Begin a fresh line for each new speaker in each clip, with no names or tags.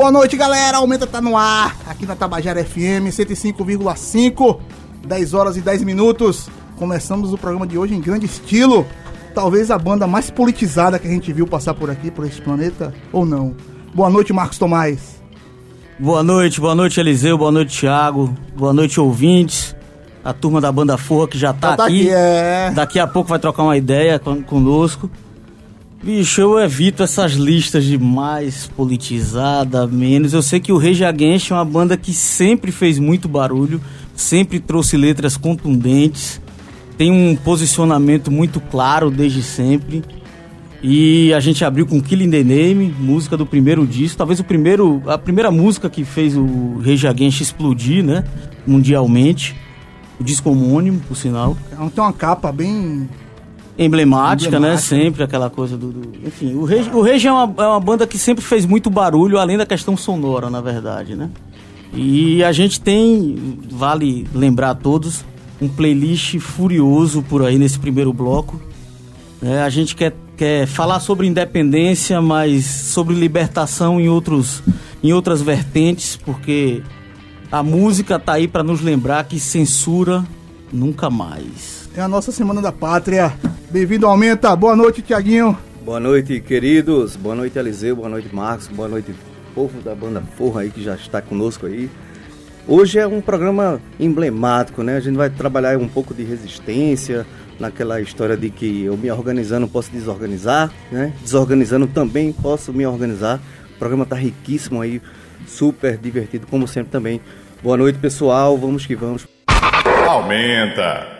Boa noite, galera. Aumenta tá no ar. Aqui na Tabajara FM 105,5. 10 horas e 10 minutos. Começamos o programa de hoje em grande estilo. Talvez a banda mais politizada que a gente viu passar por aqui, por esse planeta, ou não. Boa noite, Marcos Tomás.
Boa noite, boa noite, Eliseu, boa noite, Thiago. Boa noite, ouvintes. A turma da banda Forra que já tá,
Já tá
aqui.
aqui, é.
Daqui a pouco vai trocar uma ideia con- conosco. Bicho, eu evito essas listas de mais politizada, menos. Eu sei que o Rage Against é uma banda que sempre fez muito barulho, sempre trouxe letras contundentes, tem um posicionamento muito claro desde sempre. E a gente abriu com Killing the Name, música do primeiro disco, talvez o primeiro, a primeira música que fez o Rage Against explodir, né, mundialmente. O disco homônimo, por sinal
Tem uma capa bem.
Emblemática, né?
Emblemática.
Sempre aquela coisa do. do- Enfim, o Rage, o Rage é, uma, é uma banda que sempre fez muito barulho, além da questão sonora, na verdade, né? E a gente tem, vale lembrar a todos, um playlist furioso por aí nesse primeiro bloco. né? a gente quer, quer falar sobre independência, mas sobre libertação em, outros, em outras vertentes, porque a música tá aí para nos lembrar que censura nunca mais.
É a nossa Semana da Pátria. Bem-vindo, Aumenta. Boa noite, Tiaguinho.
Boa noite, queridos. Boa noite, Eliseu. Boa noite, Marcos. Boa noite, povo da banda Forra aí que já está conosco aí. Hoje é um programa emblemático, né? A gente vai trabalhar um pouco de resistência, naquela história de que eu me organizando posso desorganizar, né? Desorganizando também posso me organizar. O programa tá riquíssimo aí, super divertido, como sempre também. Boa noite, pessoal. Vamos que vamos.
Aumenta.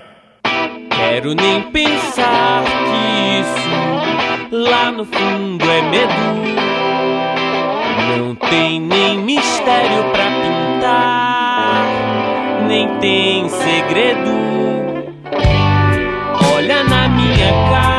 Quero nem pensar que isso lá no fundo é medo. Não tem nem mistério pra pintar, nem tem segredo. Olha na minha cara,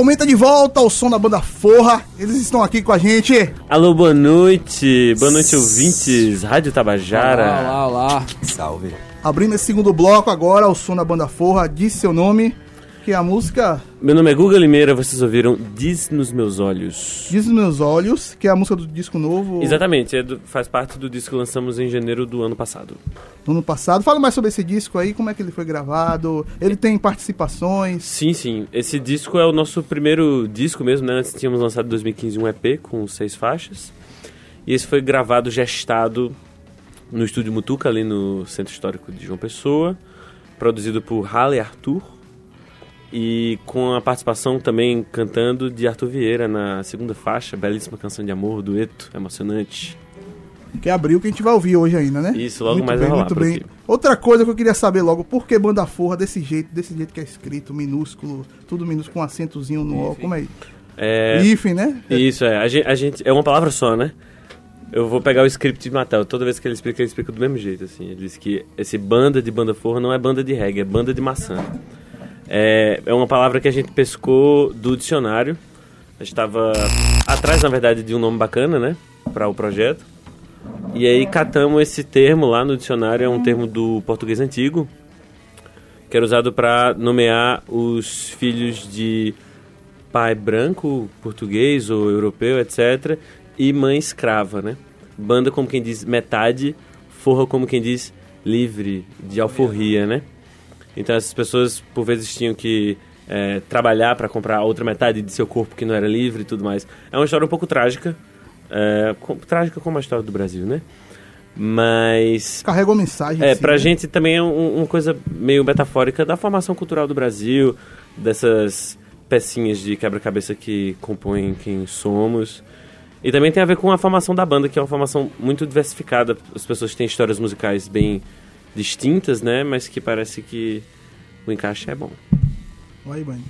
Aumenta
de volta o som da banda Forra. Eles estão aqui com a gente.
Alô, boa noite. Boa noite, ouvintes. Rádio Tabajara.
Olá, olá.
Salve.
Abrindo esse segundo bloco agora, o som da banda Forra. Diz seu nome. Que é a música
Meu nome é Guga Limeira, vocês ouviram Diz nos Meus Olhos.
Diz nos Meus Olhos, que é a música do disco novo
Exatamente, é do- faz parte do disco que lançamos em janeiro do ano passado.
do ano passado. Fala mais sobre esse disco aí, como é que ele foi gravado. Ele tem participações.
Sim, sim. Esse disco é o nosso primeiro disco mesmo, né? Antes tínhamos lançado em 2015 um EP com seis faixas. E esse foi gravado, gestado no estúdio Mutuca, ali no Centro Histórico de João Pessoa. Produzido por Halle Arthur. E com a participação também cantando de Arthur Vieira na segunda faixa, belíssima canção de amor, dueto, emocionante.
Que abriu que a gente vai ouvir hoje ainda, né?
Isso, logo
muito
mais
bem,
vai rolar
muito bem. Outra coisa que eu queria saber logo, por que banda forra desse jeito, desse jeito que é escrito, minúsculo, tudo minúsculo com acentozinho no O, como é?
É,
Hífen, né?
Isso, é. A gente, a gente- é uma palavra só, né? Eu vou pegar o script de Matel. Toda vez que ele explica, ele explica do mesmo jeito, assim. Ele diz que esse banda de banda forra não é banda de reggae, é banda de maçã. É, é uma palavra que a gente pescou do dicionário. A gente estava atrás, na verdade, de um nome bacana, né? Para o projeto. E aí catamos esse termo lá no dicionário, é um termo do português antigo, que era usado para nomear os filhos de pai branco, português ou europeu, etc. E mãe escrava, né? Banda como quem diz metade, forra como quem diz livre, de alforria, né? Então essas pessoas por vezes tinham que é, trabalhar para comprar a outra metade de seu corpo que não era livre e tudo mais. É uma história um pouco trágica, é, com- trágica como a história do Brasil, né? Mas
Carrega uma mensagem.
é,
assim,
pra
né?
gente também é um- uma coisa meio metafórica da formação cultural do Brasil, dessas pecinhas de quebra-cabeça que compõem quem somos. E também tem a ver com a formação da banda, que é uma formação muito diversificada. As pessoas têm histórias musicais bem distintas, né? Mas que parece que o encaixe é bom.
Vai, Bani.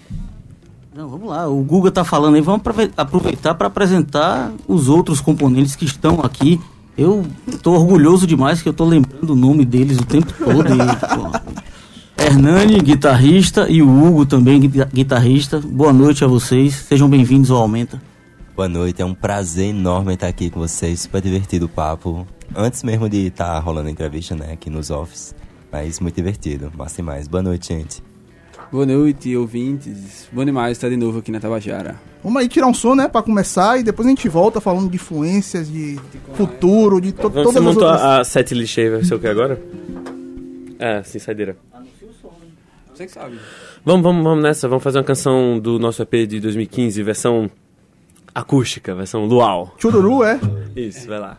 Não, vamos lá, o Guga tá falando aí, vamos aprove- aproveitar para apresentar os outros componentes que estão aqui. Eu tô orgulhoso demais que eu tô lembrando o nome deles o tempo todo. E, pô, Hernani, guitarrista, e o Hugo também, guita- guitarrista. Boa noite a vocês, sejam bem-vindos ao Aumenta.
Boa noite, é um prazer enorme estar aqui com vocês, super divertido o papo. Antes mesmo de estar rolando a entrevista, né, aqui nos office. Mas muito divertido, massa demais. Boa noite, gente.
Boa noite, ouvintes. Bom demais estar de novo aqui na Tabajara.
Vamos aí tirar um som, né, pra começar e depois a gente volta falando de influências, de futuro, de to
Vamos,
todas
você
as
montou
outras...
a, a set list aí, vai ser o que agora? É, sim, saideira.
Você que sabe.
Vamos, vamos, vamos nessa. Vamos fazer uma canção do nosso EP de 2015, versão acústica, versão luau.
Chururu, é?
Isso, vai lá.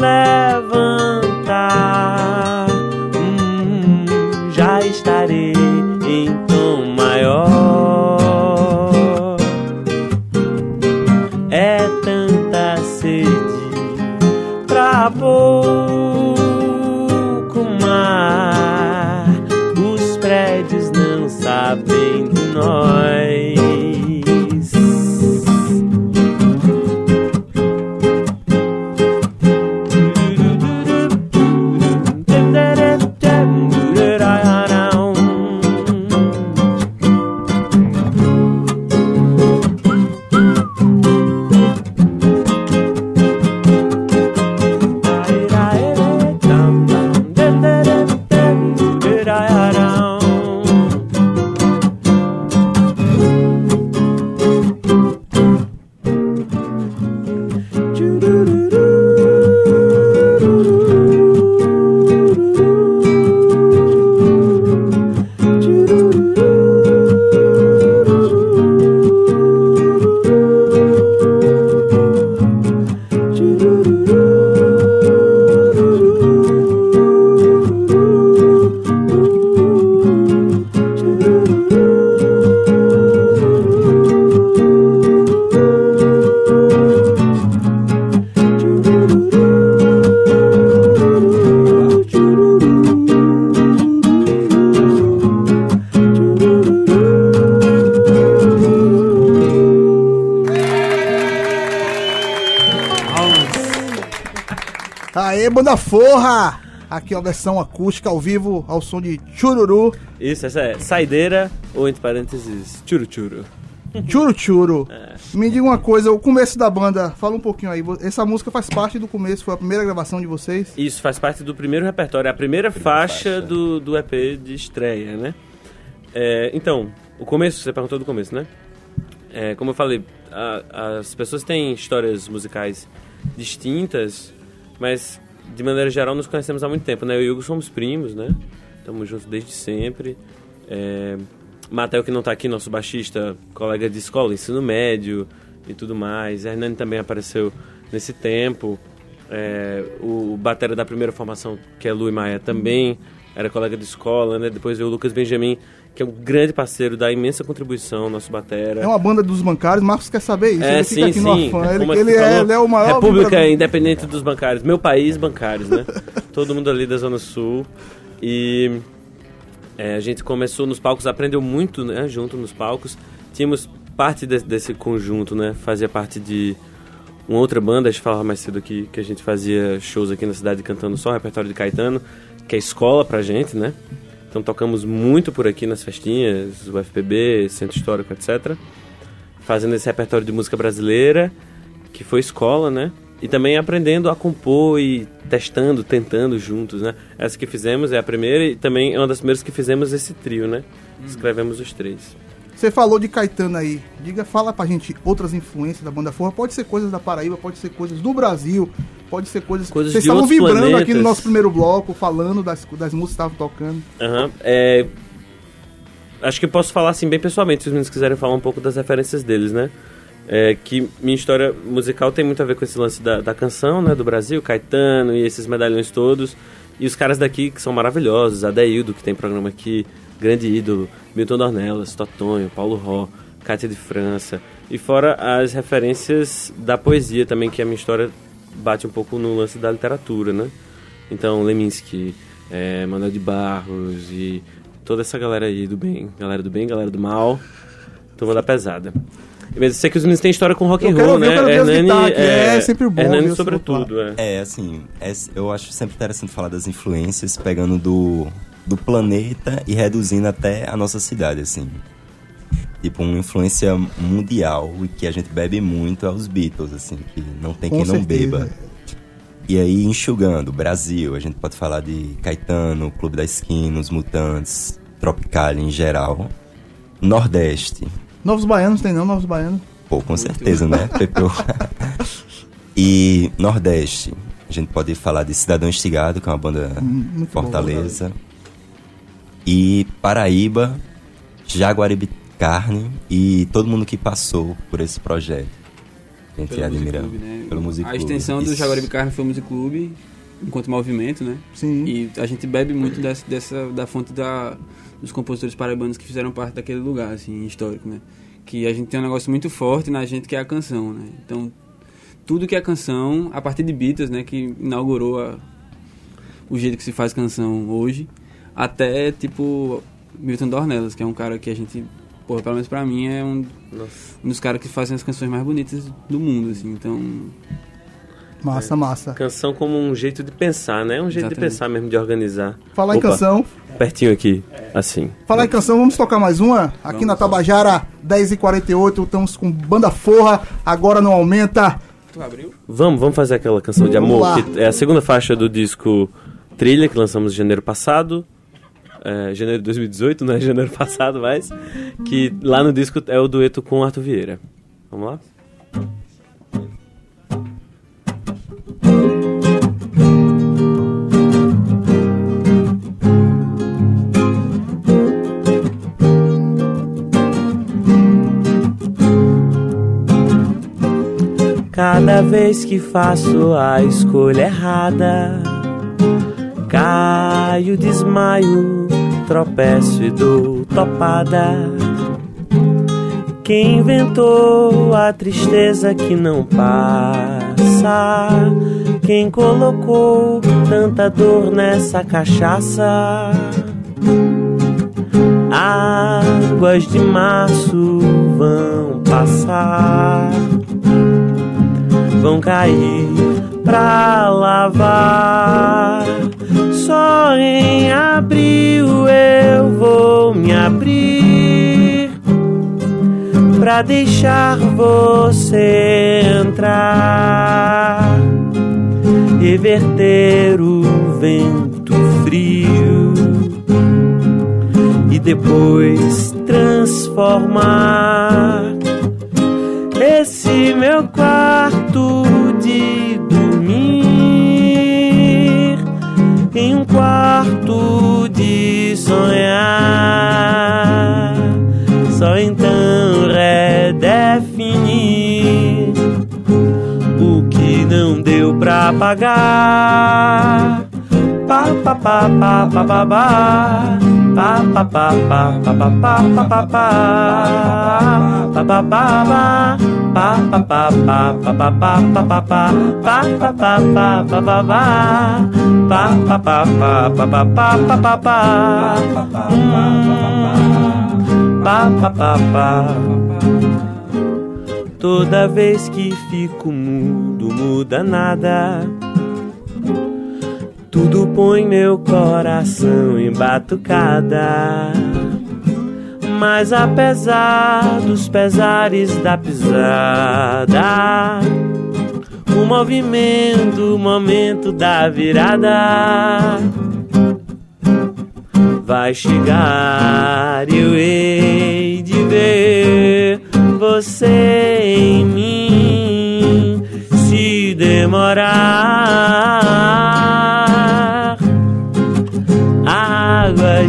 se
Forra! Aqui é a versão acústica ao vivo, ao som de chururu.
Isso, essa é saideira ou entre parênteses, churu churu.
Churu churu.
É.
Me diga uma coisa, o começo da banda, fala um pouquinho aí. Essa música faz parte do começo, foi a primeira gravação de vocês?
Isso faz parte do primeiro repertório, é a primeira, faixa, Do, do EP de estreia, né? É, então, o começo, você perguntou do começo, né? É, como eu falei, a- as pessoas têm histórias musicais distintas, mas de maneira geral nos conhecemos há muito tempo, né? Eu e o Hugo somos primos, né? Estamos juntos desde sempre. É, Matheus, que não está aqui, nosso baixista, colega de escola, ensino médio e tudo mais. Hernani também apareceu nesse tempo. É, o batera da primeira formação, que é Lu e Maia, também era colega de escola, né? Depois veio o Lucas Benjamin, que é um grande parceiro, dá imensa contribuição, nosso batera.
É uma banda dos bancários, Marcos quer saber isso.
É,
ele
sim, sim.
Ele, ele é, ele é o maior.
República
vibrador.
Independente dos Bancários. Meu país, bancários, né? Todo mundo ali da Zona Sul. E é, a gente começou nos palcos, aprendeu muito, né? Junto nos palcos. Tínhamos parte de- desse conjunto, né? Fazia parte de uma outra banda, a gente falava mais cedo aqui, que a gente fazia shows aqui na cidade cantando só o repertório de Caetano, que é escola pra gente, né? Então tocamos muito por aqui nas festinhas, o FPB, Centro Histórico, etc. Fazendo esse repertório de música brasileira, que foi escola, né? E também aprendendo a compor e testando, tentando juntos, né? Essa que fizemos é a primeira e também é uma das primeiras que fizemos esse trio, né? Escrevemos os três.
Você falou de Caetano aí. Diga, fala pra gente outras influências da banda forra. Pode ser coisas da Paraíba, pode ser coisas do Brasil, pode ser coisas.
Coisas
Vocês estavam vibrando aqui
planetas.
no nosso primeiro bloco, falando das, das músicas que estavam tocando.
Aham. É, acho que posso falar assim bem pessoalmente, se os meninos quiserem falar um pouco das referências deles, né? É, que minha história musical tem muito a ver com esse lance da, da canção, né? Do Brasil, Caetano e esses medalhões todos. E os caras daqui que são maravilhosos, Adeildo, que tem programa aqui, grande ídolo, Milton Dornelas, Totonho, Paulo Ró, Cátia de França. E fora as referências da poesia também, que a minha história bate um pouco no lance da literatura, né? Então, Leminski, é, Manuel de Barros e toda essa galera aí do bem, galera do bem, galera do mal, turma da pesada. Mas eu sei que os meninos têm história com rock
Eu
and roll,
eu
né?
guitarras, que é sempre bom
Hernani sobretudo, é.
É, assim, é- eu acho sempre interessante falar das influências, pegando do, do planeta e reduzindo até a nossa cidade, assim. Tipo, uma influência mundial e que a gente bebe muito é os Beatles, assim, que não tem
Com
quem não
certeza.
beba. E aí, enxugando, Brasil, a gente pode falar de Caetano, Clube da Esquina, Os Mutantes, Tropical em geral. Nordeste,
Novos Baianos tem não, Novos Baianos.
Pô, com certeza, né? Pepeu. e Nordeste, a gente pode falar de Cidadão Estigado, que é uma banda
muito
Fortaleza. E Paraíba, Jaguaribe Carne e todo mundo que passou por esse projeto. A gente
Pelo
admira
Music Club, né?
pelo Music
A extensão do. Jaguaribe Carne foi o Music Club, enquanto movimento, né?
Sim.
E a gente bebe muito dessa, dessa da fonte da, dos compositores paraibanos que fizeram parte daquele lugar, assim, histórico, né? Que a gente tem um negócio muito forte na gente que é a canção, né? Então, tudo que é canção, a partir de Beatles, né? Que inaugurou a- o jeito que se faz canção hoje, até, tipo, Milton Dornelas, que é um cara que a gente, porra, pelo menos pra mim, é um, um dos caras que fazem as canções mais bonitas do mundo, assim. Então,
Massa, massa.
Canção como um jeito de pensar, né? Um jeito de
Exatamente.
pensar mesmo, de organizar.
Falar em
Opa,
canção.
Pertinho aqui, assim.
Falar em canção, vamos tocar mais uma? Aqui
Vamos.
na Tabajara, 10h48, estamos com banda forra, agora não aumenta.
tu abriu?
Vamos, vamos fazer aquela canção de
Vamos
amor,
lá.
que é a segunda faixa do disco Trilha, que lançamos em janeiro passado. É, janeiro de 2018, não é janeiro passado mais. Que lá no disco é o dueto com Arthur Vieira. Vamos lá? Cada vez que faço a escolha errada, caio, desmaio, tropeço e dou topada. Quem inventou a tristeza que não passa? Quem colocou tanta dor nessa cachaça? Águas de março vão passar, vão cair pra lavar. Só em abril eu vou me abrir pra deixar você entrar, reverter o vento frio e depois transformar esse meu quarto sonhar, só então redefinir o que não deu pra pagar. Pa, pa, pa, pa, pa, pa, pa. Toda vez que fico mudo, muda nada. Tudo põe meu coração em batucada. Mas apesar dos pesares da pisada, o movimento, o momento da virada vai chegar e eu hei de ver você em mim se demorar.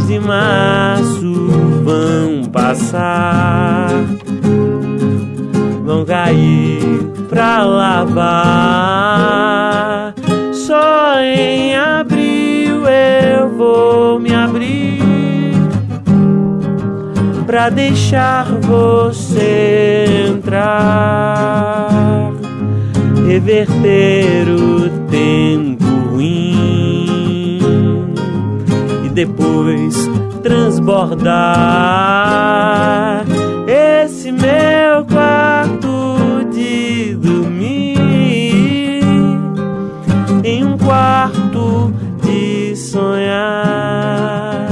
De março vão passar, vão cair pra lavar. Só em abril eu vou me abrir pra deixar você entrar, reverter o tempo depois transbordar esse meu quarto de dormir em um quarto de sonhar.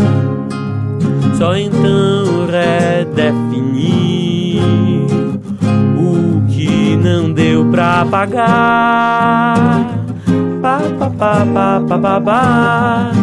Só então redefinir o que não deu pra pagar. Pa pa pa pa pa pa pa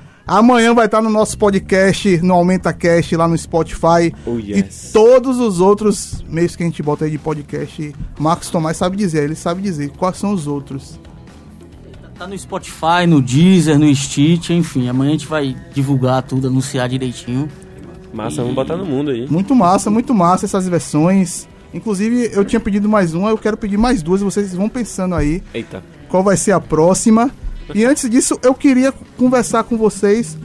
Amanhã vai estar no nosso podcast, no Aumenta Cast, lá no Spotify.
Oh,
E
yes.
todos os outros meios que a gente bota aí de podcast. Marcos Tomás sabe dizer, ele sabe dizer quais são os outros.
Tá no Spotify, no Deezer, no Stitch, enfim. Amanhã a gente vai divulgar tudo, anunciar direitinho.
Massa, vamos botar no mundo aí.
Muito massa, muito massa essas versões. Inclusive, eu tinha pedido mais uma, eu quero pedir mais duas, vocês vão pensando aí
Eita.
qual vai ser a próxima. E antes disso, eu queria conversar com vocês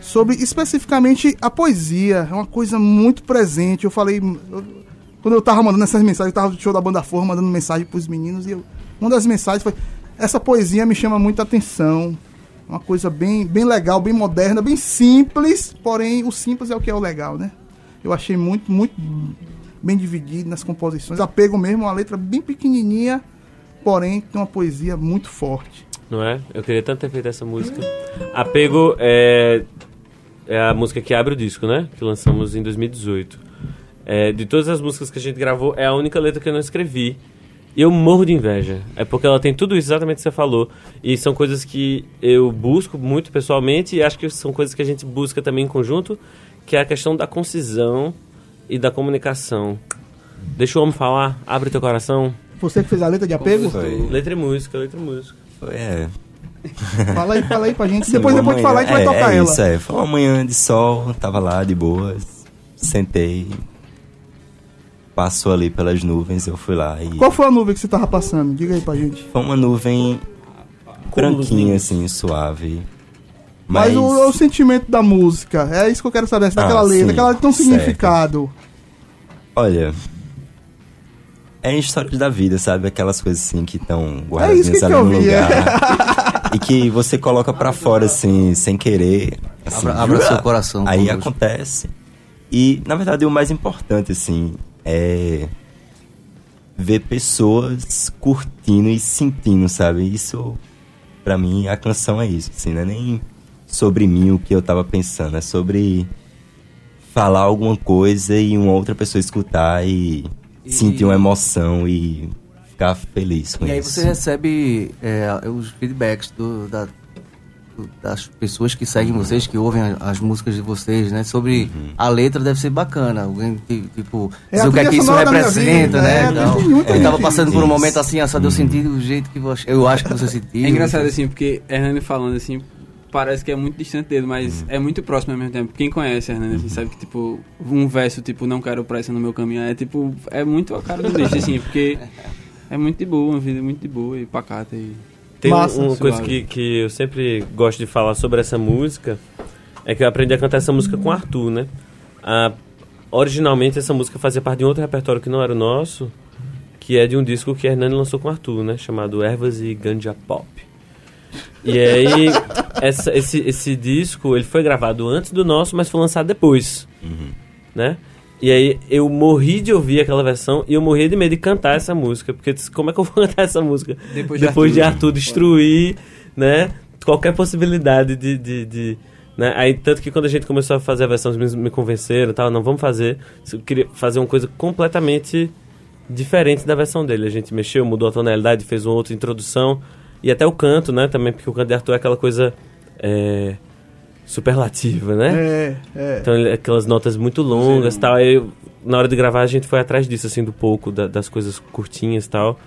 sobre especificamente a poesia. É uma coisa muito presente. Eu falei. eu- quando eu tava mandando essas mensagens, eu tava no show da Banda Forra mandando mensagem pros meninos. E eu, uma das mensagens foi: essa poesia me chama muita atenção. Uma coisa bem, bem legal, bem moderna, bem simples. Porém, o simples é o que é o legal, né? Eu achei muito, muito bem dividido nas composições. Apego mesmo, uma letra bem pequenininha, porém tem uma poesia muito forte.
Não é? Eu queria tanto ter feito essa música. Apego é, é a música que abre o disco, né? Que lançamos em 2018. É, de todas as músicas que a gente gravou, é a única letra que eu não escrevi. E eu morro de inveja. É porque ela tem tudo isso exatamente que você falou. E são coisas que eu busco muito pessoalmente e acho que são coisas que a gente busca também em conjunto, que é a questão da concisão e da comunicação. Deixa o homem falar, abre teu coração.
Você que fez a letra de apego?
Letra e música, letra e música.
É.
Fala aí, fala aí pra gente.
Sim,
depois, depois de falar, a gente vai
é,
tocar
é
ela.
Isso, é. Foi uma manhã de sol, tava lá de boas, sentei, passou ali pelas nuvens, eu fui lá e...
Qual foi a nuvem que você tava passando? Diga aí pra gente.
Foi uma nuvem branquinha, assim, suave.
Mas,
Mas,
o, o sentimento da música, é isso que eu quero saber, daquela
Ah,
letra,
sim,
daquela letra tem um
certo.
significado.
olha, é histórias da vida, sabe? Aquelas coisas assim que estão
É isso
guardadinhas
que
ali
eu
no
vi. é.
lugar. e que você coloca pra fora, assim, sem querer. assim,
Abra, abra seu coração.
Aí
conosco.
acontece. E, na verdade, o mais importante, assim, é ver pessoas curtindo e sentindo, sabe? Isso, pra mim, a canção é isso, assim, não é nem sobre mim o que eu tava pensando, é sobre falar alguma coisa e uma outra pessoa escutar E- sentir uma emoção e ficar feliz com
E aí
isso.
você recebe é, os feedbacks do- da- do- das pessoas que seguem vocês, que ouvem as músicas de vocês, né? Sobre
Uhum.
a letra deve ser bacana. Alguém que, tipo,
É
o que é que isso representa,
vida,
né?
é,
Então,
muita
eu tava passando por um momento assim, só deu sentido do jeito que você, eu acho que você sentiu.
É engraçado assim, porque Hernani falando assim, parece que é muito distante dele, mas é muito próximo ao mesmo tempo. Quem conhece Hernani, assim, sabe que, tipo, um verso, tipo, não quero pressa no meu caminho, é tipo, é muito a cara do bicho, assim, porque é muito de boa, uma vida muito de boa e pacata e...
Tem um-
Massa,
uma coisa que, que eu sempre gosto de falar sobre essa música, é que eu aprendi a cantar essa música com o Arthur, né? Ah, originalmente essa música fazia parte de um outro repertório que não era o nosso, que é de um disco que a Hernani lançou com o Arthur, né? Chamado Ervas e Ganja Pop. E aí, essa- esse, esse disco, ele foi gravado antes do nosso, mas foi lançado depois, né? E aí, eu morri de ouvir aquela versão e eu morri de medo de cantar essa música, porque eu disse, como é que eu vou cantar essa música?
Depois de
depois de
Arthur.
Arthur destruir, né? Qualquer possibilidade de... de, de- né? Aí, tanto que quando a gente começou a fazer a versão, os meninos me convenceram e tal, não, vamos fazer. Eu queria fazer uma coisa completamente diferente da versão dele. A gente mexeu, mudou a tonalidade, fez uma outra introdução. E até o canto, né? Também, porque o canto de Arthur é aquela coisa é, superlativa, né?
É, é.
Então, aquelas notas muito longas e tal. Aí, na hora de gravar, a gente foi atrás disso, assim, do pouco, da- das coisas curtinhas e tal.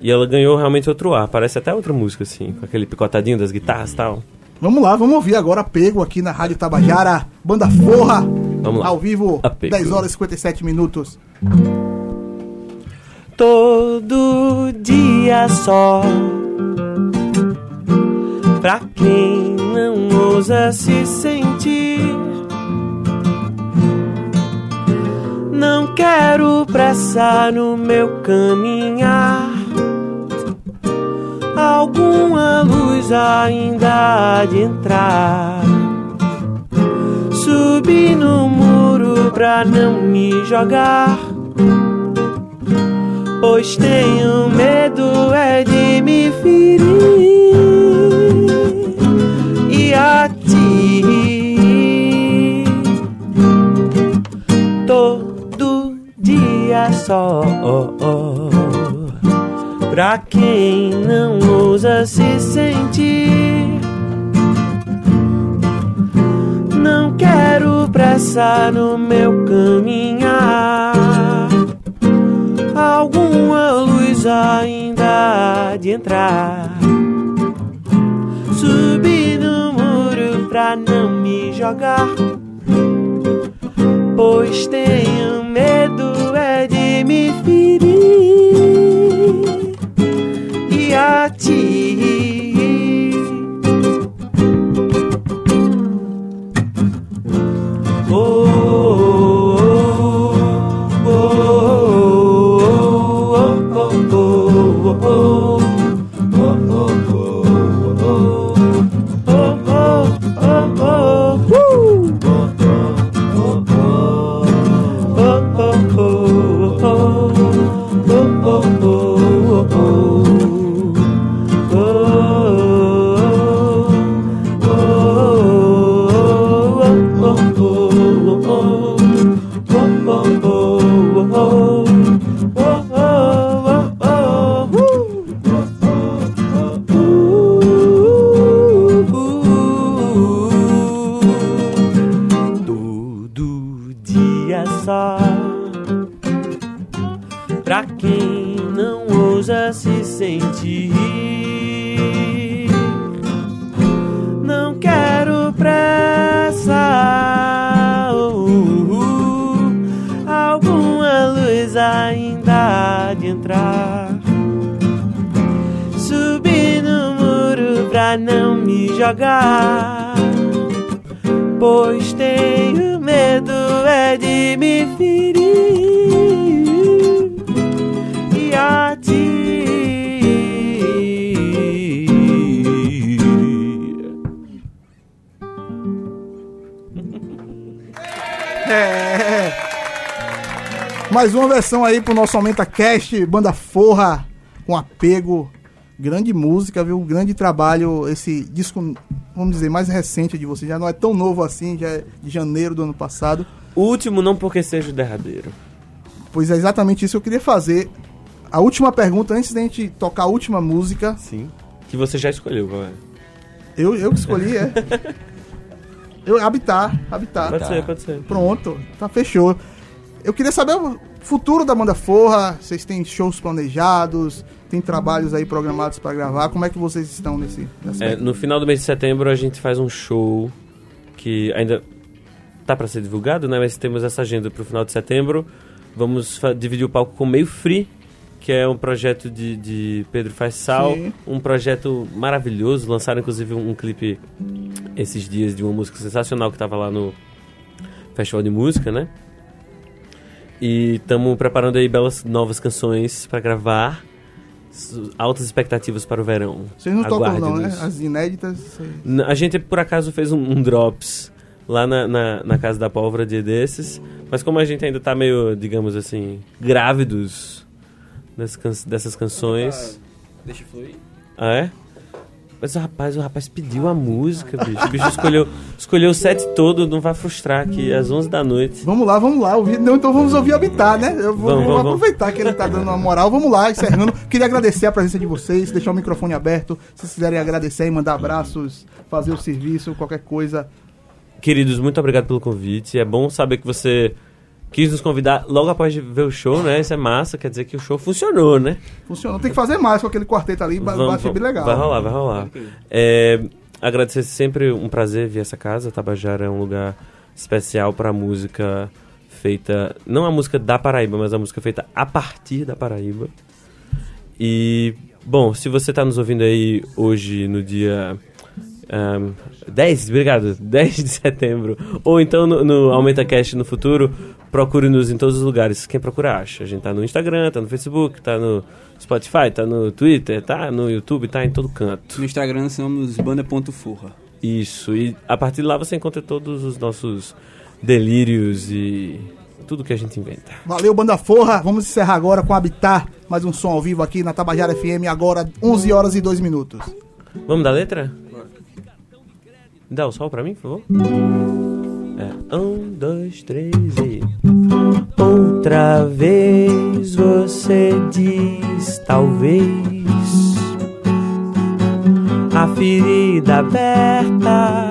E ela ganhou realmente outro ar. Parece até outra música, assim, com aquele picotadinho das guitarras e tal.
Vamos lá, vamos ouvir agora Pego aqui na Rádio Tabajara, Banda Forra,
Vamos lá.
ao vivo,
Apego.
10 horas e 57 minutos.
todo dia só. Pra quem não ousa se sentir, não quero pressa no meu caminhar. Alguma luz ainda há de entrar. Subi no muro pra não me jogar. Pois tenho medo é de me ferir a ti Todo dia só. Pra quem não ousa se sentir. Não quero pressa no meu caminhar. Alguma luz ainda há de entrar. Muro pra não me jogar, pois tenho medo é de me ferir. E a ti. Pra quem não ousa se sentir. Não quero pressa. Uh, uh, Alguma luz ainda há de entrar. Subi no muro pra não me jogar.
Pois tenho medo é de me ferir.
Mais uma versão aí pro nosso Aumenta Cast, banda forra, com apego. Grande música, viu? Grande trabalho. Esse disco, vamos dizer, mais recente de você. Já não é tão novo assim, já é de janeiro do ano passado.
O último não porque seja o derradeiro.
Pois é exatamente isso que eu queria fazer. A última pergunta, antes da gente tocar a última música.
Sim. Que você já escolheu, qual é?
Eu, eu que escolhi, é. Eu, habitar, habitar.
Pode ser, pode ser.
Pronto, tá, fechou. Eu queria saber o futuro da banda Forra. Vocês têm shows planejados? Tem trabalhos aí programados pra gravar? Como é que vocês estão nesse,
É, no final do mês de setembro a gente faz um show que ainda tá para ser divulgado, né? Mas temos essa agenda pro final de setembro. Vamos dividir o palco com Meio Free, que é um projeto de, de Pedro Faisal,
Sim.
um projeto maravilhoso. Lançaram inclusive um, um clipe esses dias de uma música sensacional que tava lá no Festival de Música, né? E estamos preparando aí belas novas canções para gravar. Altas expectativas para o verão.
Vocês não tocam não, né? As inéditas. vocês-
A gente, por acaso, fez um, um drops lá na, na, na Casa da Pólvora dia desses. Mas como a gente ainda tá meio, digamos assim, grávidos can- dessas canções...
Deixa fluir.
Ah, é? Mas o rapaz, o rapaz pediu a música, bicho. O bicho escolheu, escolheu o set todo, não vai frustrar aqui, às 11 da noite.
Vamos lá, vamos lá. ouvir- Não, então vamos ouvir Habitar, né? Eu vou,
Vamos, vamos,
aproveitar que ele tá dando uma moral. Vamos lá, encerrando. Queria agradecer a presença de vocês, deixar o microfone aberto. Se vocês quiserem agradecer e mandar abraços, fazer o serviço, qualquer coisa.
Queridos, muito obrigado pelo convite. É bom saber que você quis nos convidar logo após de ver o show, né? Isso é massa, quer dizer que o show funcionou, né?
Funcionou. Tem que fazer mais com aquele quarteto ali,
Vamos,
vai ser bem legal.
Vai rolar, vai rolar. É, agradecer sempre um prazer vir essa casa. Tabajara é um lugar especial para música feita, não a música da Paraíba, mas a música feita a partir da Paraíba. E, bom, se você está nos ouvindo aí hoje no dia ahn, 10, obrigado, 10 de setembro, ou então no, no Aumenta Cast no futuro, procure-nos em todos os lugares. Quem procura acha. A gente tá no Instagram, tá no Facebook, tá no Spotify, tá no Twitter, tá no YouTube, tá em todo canto.
No Instagram somos banda.furra.
Isso, e a partir de lá você encontra todos os nossos delírios e tudo que a gente inventa.
Valeu, Banda Forra. Vamos encerrar agora com Habitar. Mais um som ao vivo aqui na Tabajara FM, agora 11 horas e 2 minutos.
Vamos dar letra? Dá o sol pra mim, por favor. É, um, dois, três e. Outra vez você diz talvez. A ferida aberta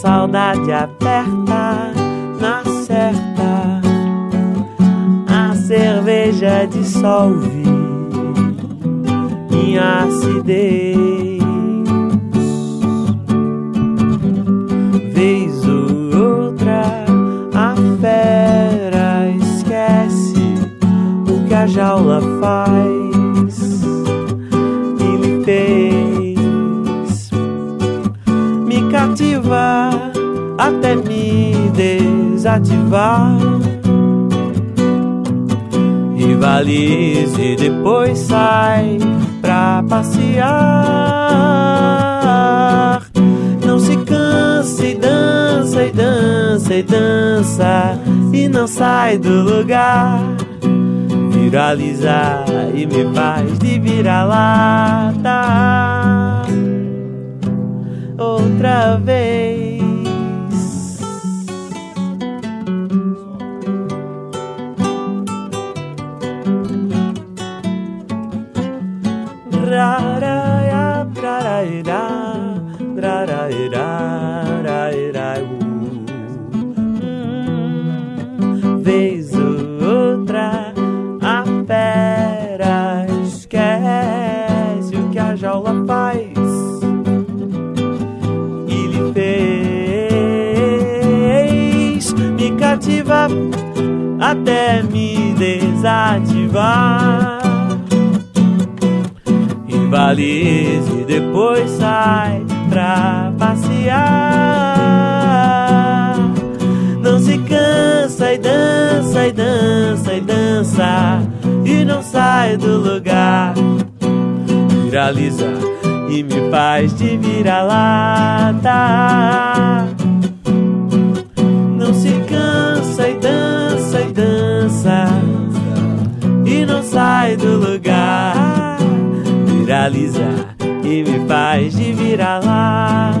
saudade aperta na certa, a cerveja dissolve em acidez. Vez ou outra, a fera esquece o que a jaula faz me cativa até me desativar. Rivalize e depois sai pra passear. Não se cansa e dança e dança e dança e não sai do lugar. Viralizar e me faz de vira-lata outra vez. Até me desativar. Rivalize e depois sai pra passear. Não se cansa e dança e dança e dança e não sai do lugar. Viraliza e me faz de vira-lata. Não se cansa sai do lugar. Viraliza e me faz de vira-lata.